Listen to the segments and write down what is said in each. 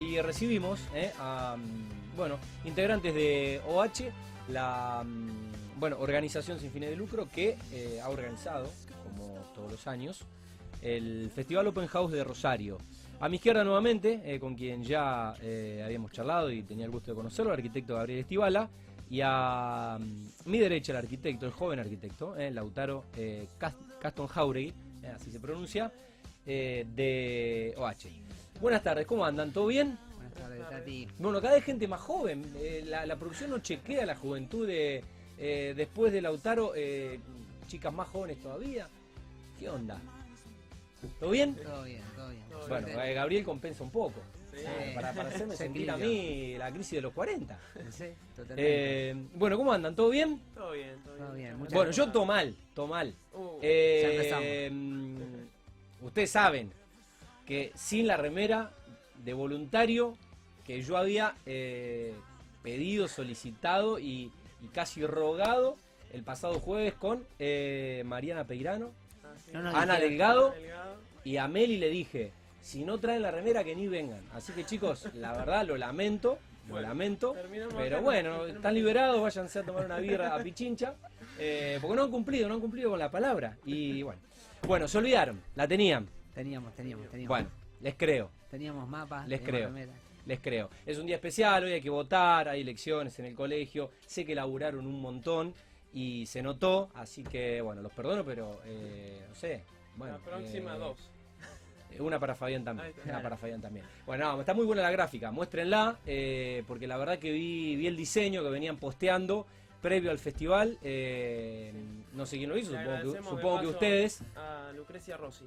Y recibimos eh, a mm, bueno, integrantes de OH, la mm, bueno, organización sin fines de lucro que eh, ha organizado, como todos los años, el Festival Open House de Rosario. A mi izquierda nuevamente, eh, con quien ya habíamos charlado y tenía el gusto de conocerlo, el arquitecto Gabriel Estivala, y a mm, mi derecha el arquitecto, el joven arquitecto, Lautaro Cas- Caston Jauregui, así se pronuncia, de OH. Buenas tardes, ¿cómo andan? ¿Todo bien? Buenas tardes, Tati. Bueno, cada vez gente más joven. eh, la, la producción no chequea la juventud de eh, después de Lautaro, eh, chicas más jóvenes todavía. ¿Qué onda? ¿Todo bien? Todo bien, todo bien. Todo Bueno, eh, Gabriel compensa un poco. Sí. para, para hacerme Se sentir a mí la crisis de los 40. Sí, totalmente. Eh, bueno, ¿cómo andan? ¿Todo bien? Todo bien, todo bien. Todo bien, muchas Bueno, yo gracias. to mal, to mal. Uh, Eh, mm, ustedes saben que sin la remera de voluntario que yo había eh, pedido, solicitado y, y casi rogado el pasado jueves con eh, Mariana Peirano ah, sí. No, no, Ana Delgado Delgado. y a Meli le dije, si no traen la remera que ni vengan. Así que chicos, la verdad lo lamento, lo Bueno, lamento. Pero bueno, están liberados, váyanse a tomar una birra a Pichincha. eh, porque no han cumplido, no han cumplido con la palabra. Y bueno, bueno, se olvidaron, la tenían. Teníamos, teníamos, teníamos. Bueno, les creo, Teníamos mapas. Les teníamos creo. remeras. les creo. Es un día especial, hoy hay que votar, hay elecciones en el colegio. Sé que laburaron un montón y se notó, así que bueno, los perdono, pero eh, no sé. Bueno, la próxima eh, dos. Una para Fabián también. Una para Fabián también. Bueno, no, está muy buena la gráfica. Muéstrenla, eh, porque la verdad que vi, vi el diseño que venían posteando previo al festival. eh, no sé quién lo hizo, Le supongo, que, supongo que ustedes. A Lucrecia Rossi.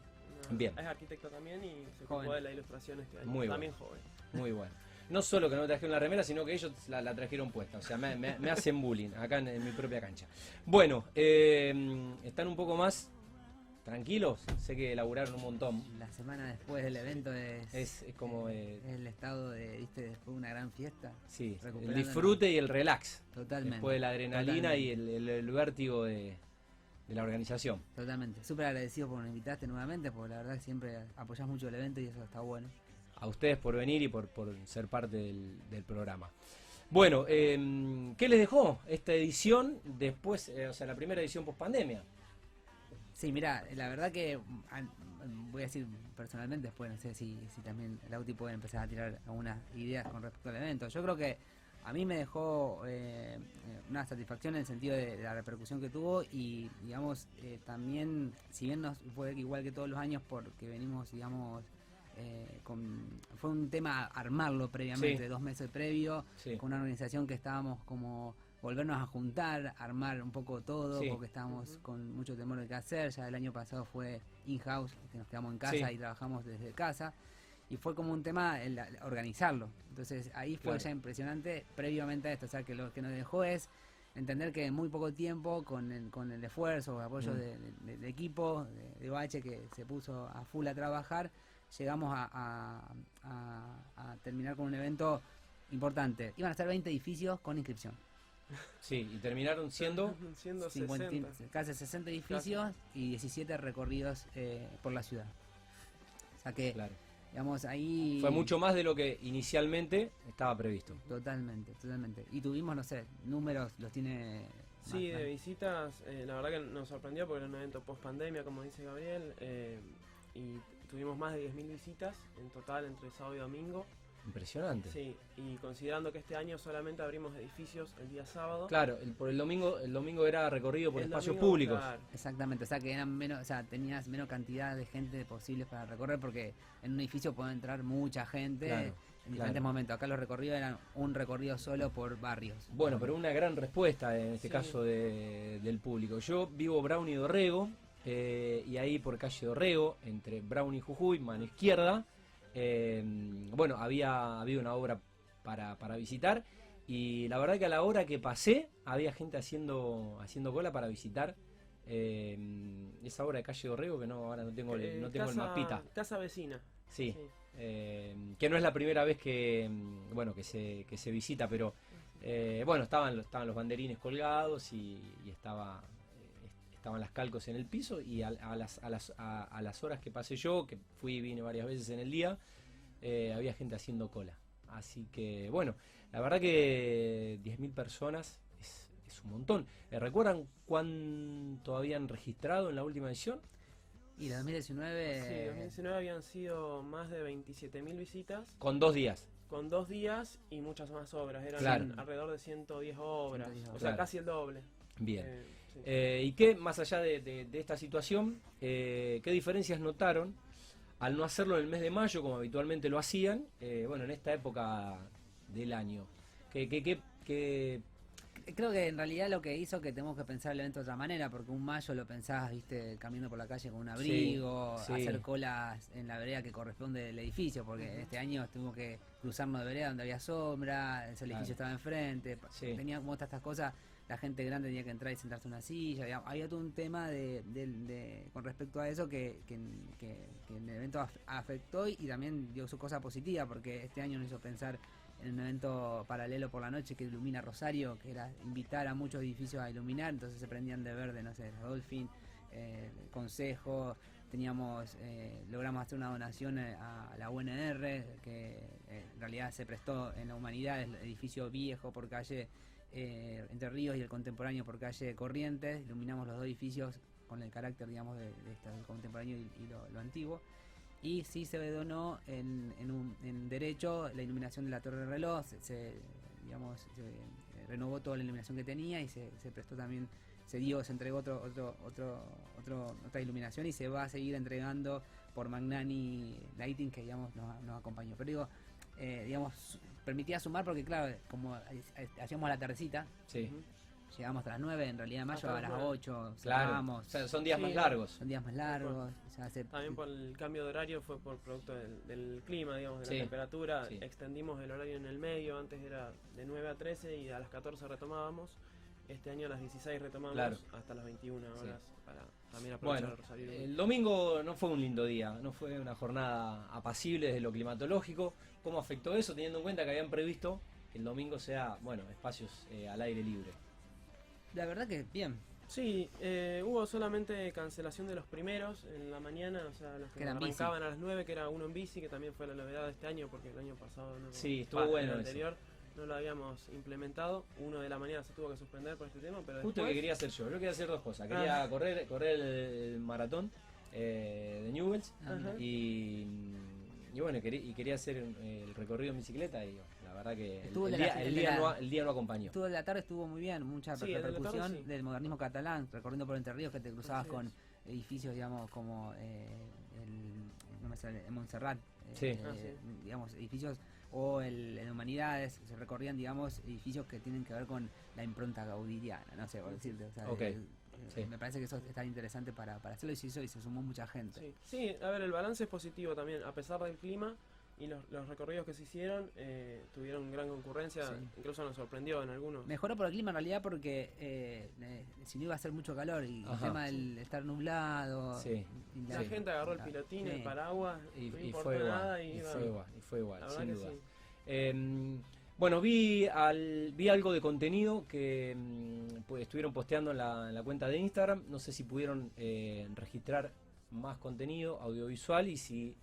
Bien. Es arquitecta también y se Joven. ocupó de las ilustraciones que hay. Muy También joven. Muy bueno. No solo que no me trajeron la remera, sino que ellos la, la trajeron puesta. O sea, me, me- me hacen bullying acá en, en mi propia cancha. Bueno, eh, están un poco más tranquilos. Sé que elaboraron un montón. La semana después del evento es, Es, es como, eh, es el estado de, viste, después de una gran fiesta. sí, el disfrute y el relax. Totalmente. Después de la adrenalina Totalmente. y el, el- el vértigo de, de la organización. Totalmente. Súper agradecido por que nos invitaste nuevamente, porque la verdad que siempre apoyás mucho el evento y eso está bueno. A ustedes por venir y por, por ser parte del, del programa. Bueno, eh, ¿qué les dejó esta edición después, eh, o sea, la primera edición post pandemia? Sí, mira, la verdad que voy a decir personalmente, después no sé si, si también Lauti puede empezar a tirar algunas ideas con respecto al evento. Yo creo que a mí me dejó eh, eh, una satisfacción en el sentido de, de la repercusión que tuvo y, digamos, eh, también, si bien nos fue igual que todos los años porque venimos, digamos, eh, con, fue un tema armarlo previamente, Sí. dos meses previo, Sí. con una organización que estábamos como volvernos a juntar, armar un poco todo, Sí. porque estábamos con mucho temor de qué hacer. Ya el año pasado fue in-house, que nos quedamos en casa y trabajamos desde casa. Y fue como un tema el, el organizarlo. Entonces ahí fue Claro. ya impresionante previamente a esto. O sea, que lo que nos dejó es entender que en muy poco tiempo, con el, con el esfuerzo, el apoyo Mm. de- de- del equipo, de, de OH que se puso a full a trabajar, llegamos a, a- a- a terminar con un evento importante. Iban a ser 20 edificios con inscripción. Sí, y terminaron siendo... Siendo 50 60. casi 60 edificios y 17 recorridos eh, por la ciudad. O sea que, Claro. Digamos, ahí... Fue mucho más de lo que inicialmente estaba previsto. Totalmente, totalmente. Y tuvimos, no sé, números, los tiene... Sí, más- de visitas, eh, la verdad que nos sorprendió porque era un evento post pandemia, como dice Gabriel, eh, y tuvimos más de 10.000 visitas en total entre sábado y domingo. Impresionante. Sí, y considerando que este año solamente abrimos edificios el día sábado. Claro, el, por el domingo, el domingo era recorrido por el espacios domingo, públicos. claro, Exactamente, o sea que eran menos, o sea, tenías menos cantidad de gente posible para recorrer porque en un edificio puede entrar mucha gente Claro, en diferentes claro. momentos. Acá los recorridos eran un recorrido solo por barrios. Bueno, pero una gran respuesta en este Sí. caso de- del público. Yo vivo Brown y Dorrego, eh, y ahí por calle Dorrego, entre Brown y Jujuy, mano izquierda, eh, bueno, había habido una obra para, para visitar, y la verdad que a la hora que pasé, había gente haciendo, haciendo cola para visitar eh, esa obra de calle Dorrego, que no, ahora no tengo, el, Eh, no tengo casa, el mapita. Casa vecina. Sí, eh, que no es la primera vez que, bueno, que, se, que se visita, pero eh, bueno, estaban, los- estaban los banderines colgados y, y estaba, estaban las calcos en el piso y a, a las, a, las, a, a las horas que pasé yo, que fui y vine varias veces en el día, eh, había gente haciendo cola. Así que, bueno, la verdad que 10.000 personas es, es un montón. Eh, ¿Recuerdan cuánto habían registrado en la última edición? Y la 2019... Sí, 2019 habían sido más de 27.000 visitas. Con dos días. Con dos días y muchas más obras. Eran Claro. alrededor de 110 obras. 110 O obras. sea, Claro. casi el doble. Bien. Eh, sí. Eh, ¿Y qué, más allá de, de- de esta situación, eh, qué diferencias notaron al no hacerlo en el mes de mayo como habitualmente lo hacían, eh, bueno, en esta época del año? ¿Qué, qué, qué, qué- Creo que en realidad lo que hizo que tenemos que pensar el evento de otra manera, porque un mayo lo pensás, viste, caminando por la calle con un abrigo, sí. hacer colas en la vereda que corresponde del edificio, porque este año tuvimos que cruzarnos de vereda donde había sombra, ese edificio Claro. estaba enfrente, Sí. tenía como todas estas cosas, la gente grande tenía que entrar y sentarse en una silla, había, todo un tema de, con respecto a eso que, que, el evento af- afectó y también dio su cosa positiva, porque este año nos hizo pensar en un evento paralelo por la noche que ilumina Rosario, que era invitar a muchos edificios a iluminar, entonces se prendían de verde, no sé, Dolphin, eh, Consejo, teníamos, eh, logramos hacer una donación eh, a la UNR, que eh, en realidad se prestó en la humanidad, el edificio viejo por calle eh, Entre Ríos y el contemporáneo por calle Corrientes, iluminamos los dos edificios con el carácter, digamos, de, de del contemporáneo y, y lo, lo antiguo. Y sí se donó en, en, un, en derecho la iluminación de la torre de reloj, se, se, digamos, se eh, renovó toda la iluminación que tenía y se, se prestó también, se dio, se entregó otro, otro, otro, otro, otra iluminación y se va a seguir entregando por Magnani Lighting que digamos nos, nos acompañó. Pero digo, eh, digamos, permitía sumar porque claro, como hacíamos la tardecita, sí, llegamos hasta las 9, en realidad en mayo a las las 9. 8, claro. O sea, son días Sí. más largos. son días más largos, o sea, se- También por el cambio de horario fue por producto del, del clima, digamos, de Sí, la temperatura. sí. Extendimos el horario en el medio, antes era de 9 a 13 y a las 14 retomábamos. Este año a las 16 retomamos Claro. hasta las 21 Sí. horas para también aprovechar Bueno, el Rosario. el domingo no fue un lindo día, no fue una jornada apacible desde lo climatológico. ¿Cómo afectó eso teniendo en cuenta que habían previsto que el domingo sea, bueno, espacios eh, al aire libre? la verdad que bien, Sí, eh, hubo solamente cancelación de los primeros en la mañana, o sea, los que Que bici. arrancaban a las 9, que era uno en bici, que también fue la novedad de este año, porque el año pasado no. Sí, estuvo bueno El eso. No lo habíamos implementado. Uno de la mañana se tuvo que suspender por este tema, pero Justo después, que quería hacer yo, yo quería hacer dos cosas. Quería Ah. correr, correr el, maratón eh, de Newells. Ajá. y, y bueno, quería, y quería hacer el recorrido en bicicleta y la verdad que el, Estuvo el el de la- día, el día la- no, el día no acompañó. Estuvo de la tarde, estuvo muy bien, mucha Sí, el de la tarde repercusión sí. del modernismo catalán, recorriendo por Entre Ríos, que te cruzabas con es. edificios, digamos, como eh, el, no me sale, en Montserrat, eh, Sí. eh, Ah, sí. digamos, edificios, o el, en Humanidades, se recorrían, digamos, edificios que tienen que ver con la impronta gaudidiana, no sé, por decirte. O sea, Ok, eh, sí. Me parece que eso es tan interesante para, para hacerlo y se hizo y se sumó mucha gente. Sí. sí, a ver, el balance es positivo también, a pesar del clima y los, los recorridos que se hicieron eh, tuvieron gran concurrencia, Sí. incluso nos sorprendió en algunos. Mejoró por el clima en realidad porque eh, eh, si no iba a hacer mucho calor y el Ajá. tema del estar nublado. Sí. y La Sí. gente agarró el la- pilotín, sí. el paraguas, Y, no y fue igual, nada y y, fue bueno, igual, y fue igual, la sin duda. sí. Eh, bueno, vi al, vi algo de contenido que mm, pues, estuvieron posteando en la, en la cuenta de Instagram. No sé si pudieron eh, registrar más contenido audiovisual y si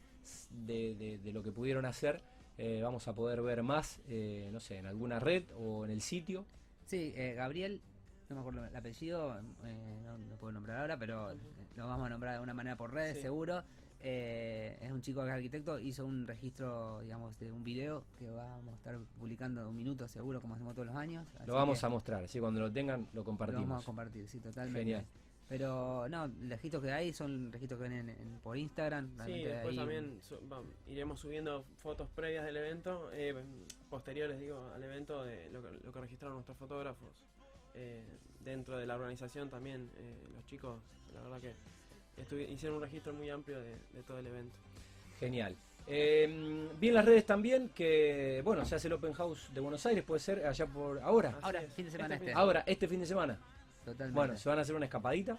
de, de- de lo que pudieron hacer eh, vamos a poder ver más, eh, no sé, en alguna red o en el sitio. Sí, eh, Gabriel, no me acuerdo el apellido, eh, no lo puedo nombrar ahora, pero lo vamos a nombrar de alguna manera por redes, Sí. seguro. Eh, es un chico que es arquitecto, hizo un registro, digamos, de un video que vamos a estar publicando de un minuto seguro, como hacemos todos los años. Lo vamos a mostrar, así cuando lo tengan lo Lo compartimos. vamos a compartir, sí, totalmente. Genial. Pero no, los registros que hay son registros que ven en- en- por Instagram. Sí, después ahí- también su- iremos subiendo fotos previas del evento, eh, posteriores digo, al evento de lo que, lo que registraron nuestros fotógrafos. Eh, dentro de la organización también eh, los chicos, la verdad que hicieron un registro muy amplio de, de todo el evento. Genial. Eh, vi en las redes también que, bueno, se hace el Open House de Buenos Aires, puede ser allá por ahora. Así Ahora, es. fin de semana Este este. fin- Ahora, este fin de semana. Totalmente. Bueno, se van a hacer una escapadita.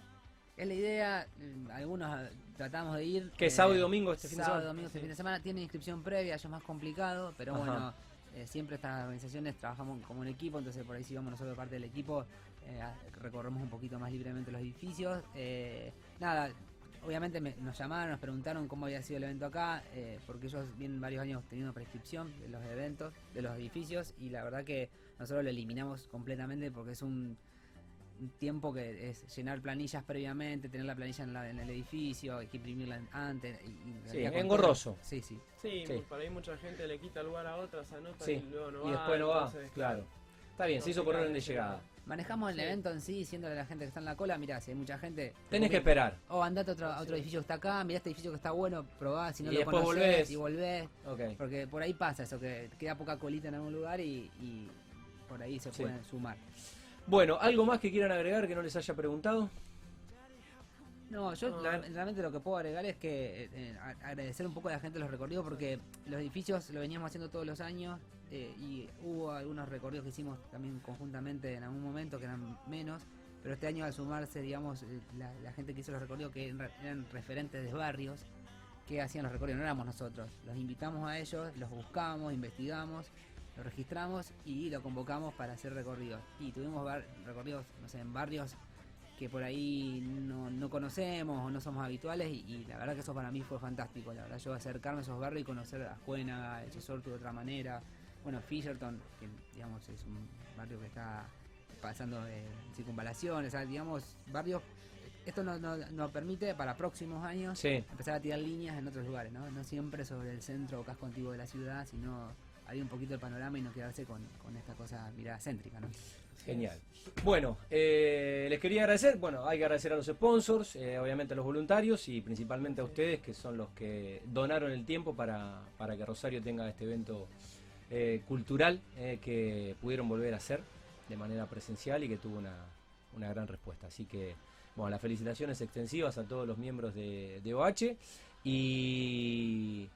Es la idea, mm, algunos ah, tratamos de ir. ¿Qué, sábado y domingo este fin de sábado y semana? domingo este Sí. fin de semana. Tiene inscripción previa, eso es más complicado, pero Ajá. bueno, eh, siempre estas organizaciones trabajamos como un equipo, entonces por ahí si vamos nosotros parte del equipo, eh, recorremos un poquito más libremente los edificios. Eh, nada, obviamente me- nos llamaron, nos preguntaron cómo había sido el evento acá, eh, porque ellos vienen varios años teniendo prescripción de los eventos, de los edificios, y la verdad que nosotros lo eliminamos completamente porque es un tiempo que es llenar planillas previamente, tener la planilla en, la- en el edificio, hay que imprimirla antes. Y, y Sí, engorroso. Sí, sí. Sí, Sí. por ahí mucha gente le quita lugar a otras, anota Sí, y luego no y va. después no va, entonces, claro. Está bien, se hizo por orden de llegada. Manejamos el Sí. evento en sí, diciéndole a la gente que está en la cola, mira, si hay mucha gente... Tenés que esperar. O andate a otro, a otro edificio que está acá, mirá este edificio que está bueno, probá, si no Y lo después conocés, volvés. y volvés. Ok. Porque por ahí pasa eso, que queda poca colita en algún lugar y, y por ahí se Sí. pueden sumar. Bueno, ¿algo más que quieran agregar que no les haya preguntado? No, yo No, la- realmente lo que puedo agregar es que eh, eh, agradecer un poco a la gente los recorridos porque los edificios lo veníamos haciendo todos los años eh, y hubo algunos recorridos que hicimos también conjuntamente en algún momento que eran menos, pero este año al sumarse, digamos, la, la gente que hizo los recorridos que eran, eran referentes de barrios que hacían los recorridos, no éramos nosotros, los invitamos a ellos, los buscamos, investigamos, los registramos y lo convocamos para hacer recorridos. Y tuvimos bar- recorridos, no sé, en barrios que por ahí no, no conocemos o no somos habituales y, y la verdad que eso para mí fue fantástico, la verdad yo acercarme a esos barrios y conocer a Juena, Echesortu de otra manera, bueno, Fisherton, que digamos es un barrio que está pasando de o sea, digamos, barrios, esto nos no, nos permite para próximos años Sí. empezar a tirar líneas en otros lugares, ¿no? No siempre sobre el centro o casco antiguo de la ciudad, sino abrir un poquito el panorama y no quedarse con, con esta cosa mirada céntrica, ¿no? Genial. Bueno, eh, les quería agradecer, bueno, hay que agradecer a los sponsors, eh, obviamente a los voluntarios y principalmente a ustedes que son los que donaron el tiempo para, para que Rosario tenga este evento eh, cultural que pudieron volver a hacer de manera presencial y que tuvo una, una gran respuesta. Así que, bueno, las felicitaciones extensivas a todos los miembros de OH y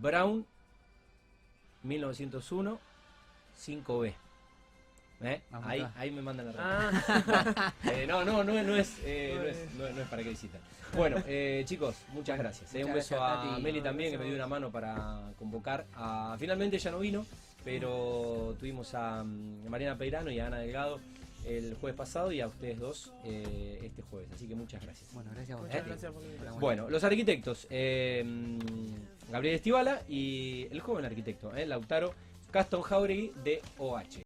Brown 1901 5B. ¿Eh? Ahí, me mandan la Ah, eh, no, no, no, es- no es, eh, no, es, no es- no es para que visiten. Bueno, eh, chicos, muchas gracias. eh. un beso gracias, a. Meli también, que me dio una mano para convocar. A, finalmente ella no vino, pero tuvimos a mm, Mariana Peirano y a Ana Delgado el jueves pasado y a ustedes dos eh, este jueves. Así que muchas gracias. Bueno, gracias a vos. gracias por. Bueno, los arquitectos, eh, mm, Gabriel Estivala y el joven arquitecto, eh, Lautaro Caston Jauregui de OH.